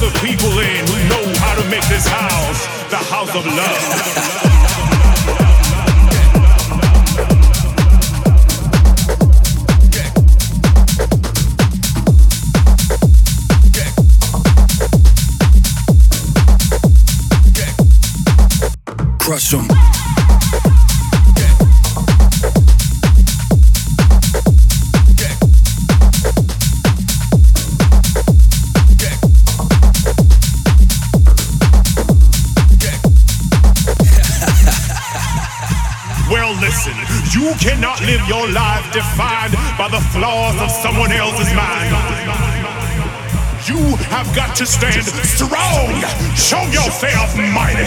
the people in who know how to make this house the house of love. cannot live your life defined by the flaws of someone else's mind. You have got to stand strong. Show yourself mighty.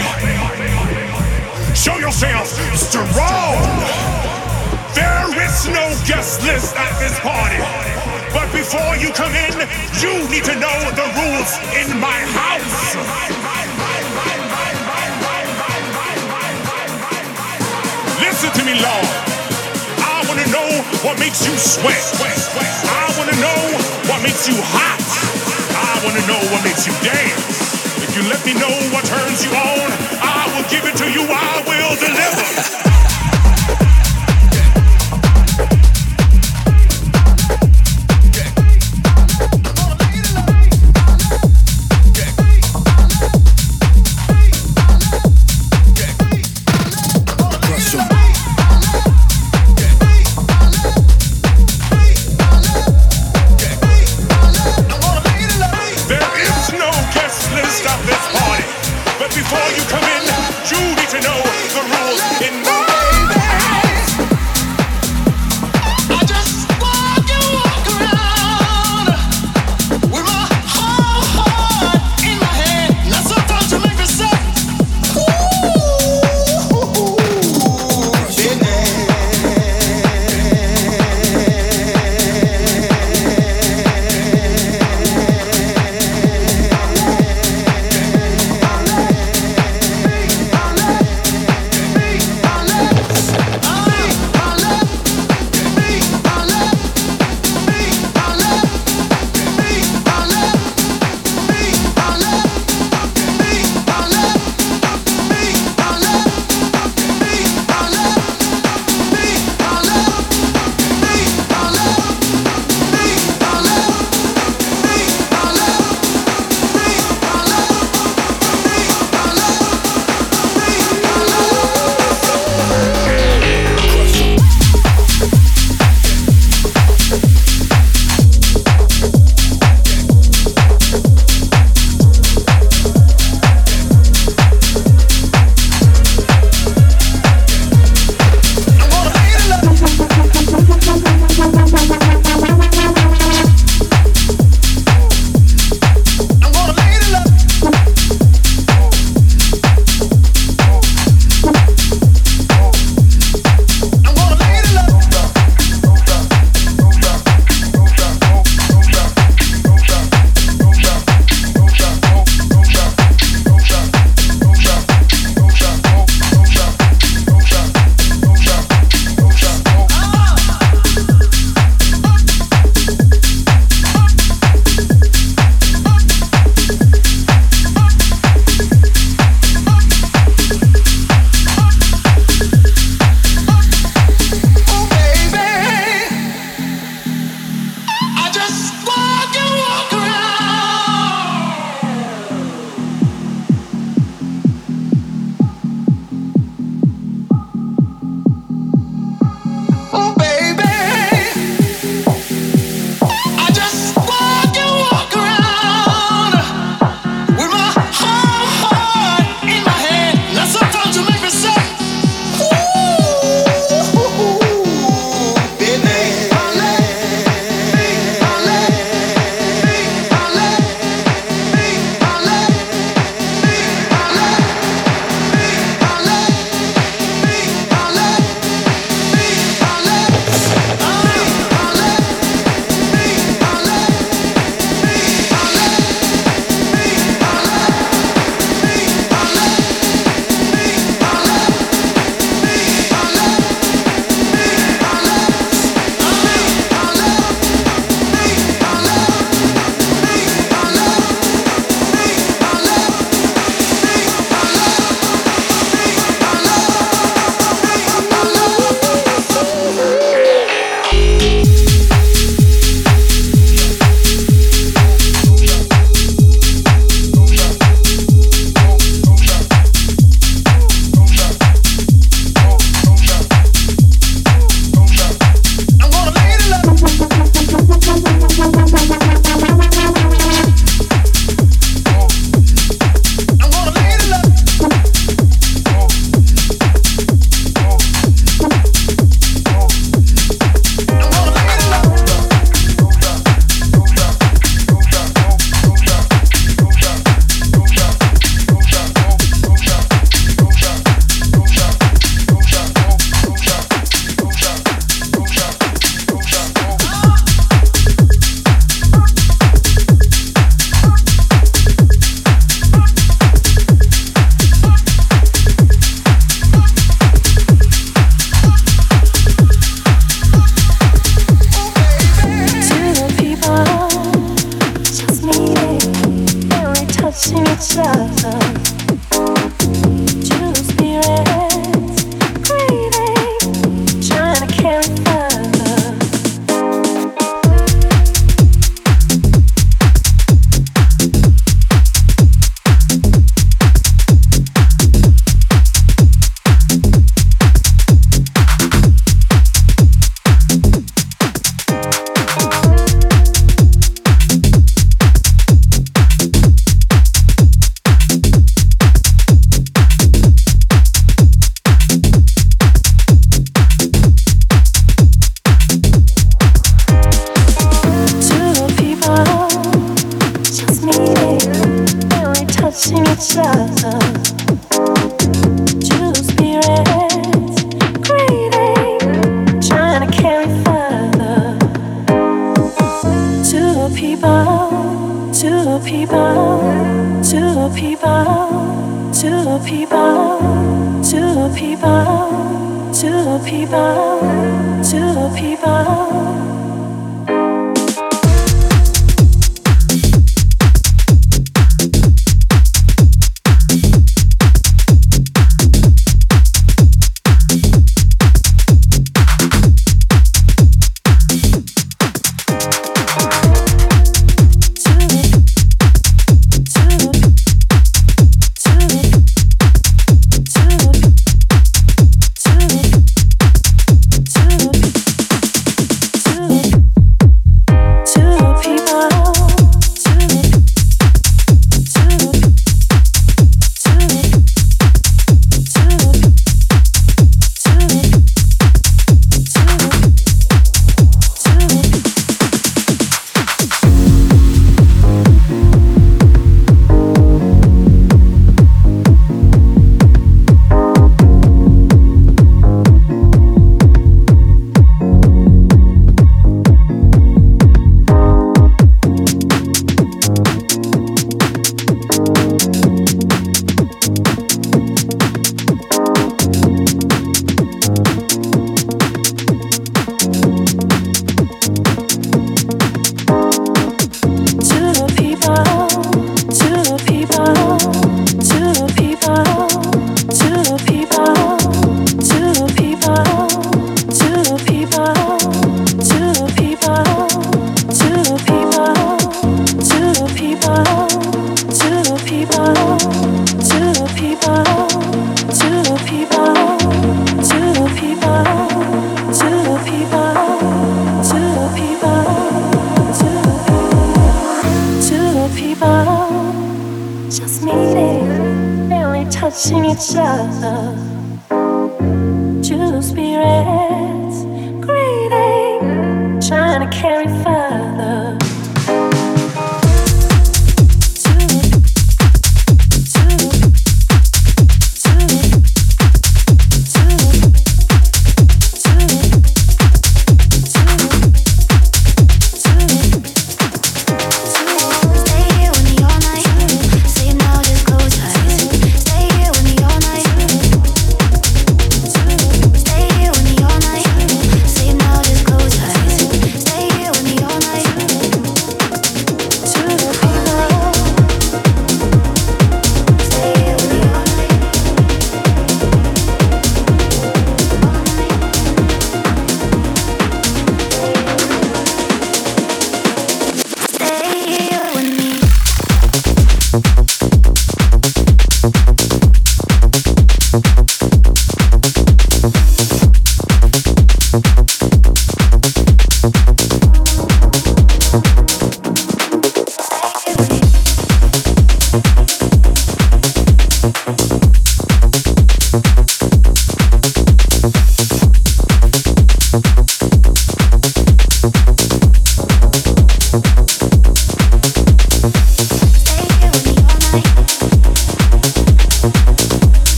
Show yourself strong. There is no guest list at this party. But before you come in, you need to know the rules in my house. Listen to me, Lord what makes you sweat. I wanna know what makes you hot. I wanna know what makes you dance. If you let me know what turns you on, I will give it to you. I will deliver.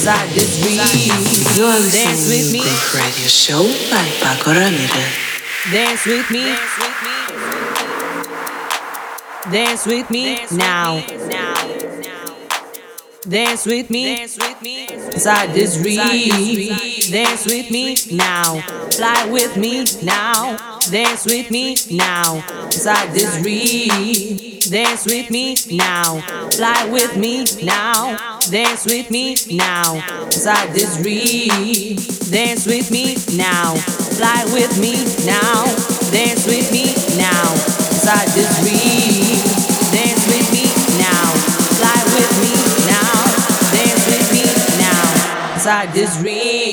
Inside this dream. You are listening to Groove Radio Show by Ramirez. Dance with me. Dance with me now. Dance with me inside this dream. Dance with me now. Fly with me now. Dance with me now inside this dream. Dance with me now. Fly with me now. Dance with me now. Inside this dream. Dance with me now. Fly with me now. Dance with me now. Inside this dream. Dance with me now. Fly with me now. Dance with me now. Inside this dream.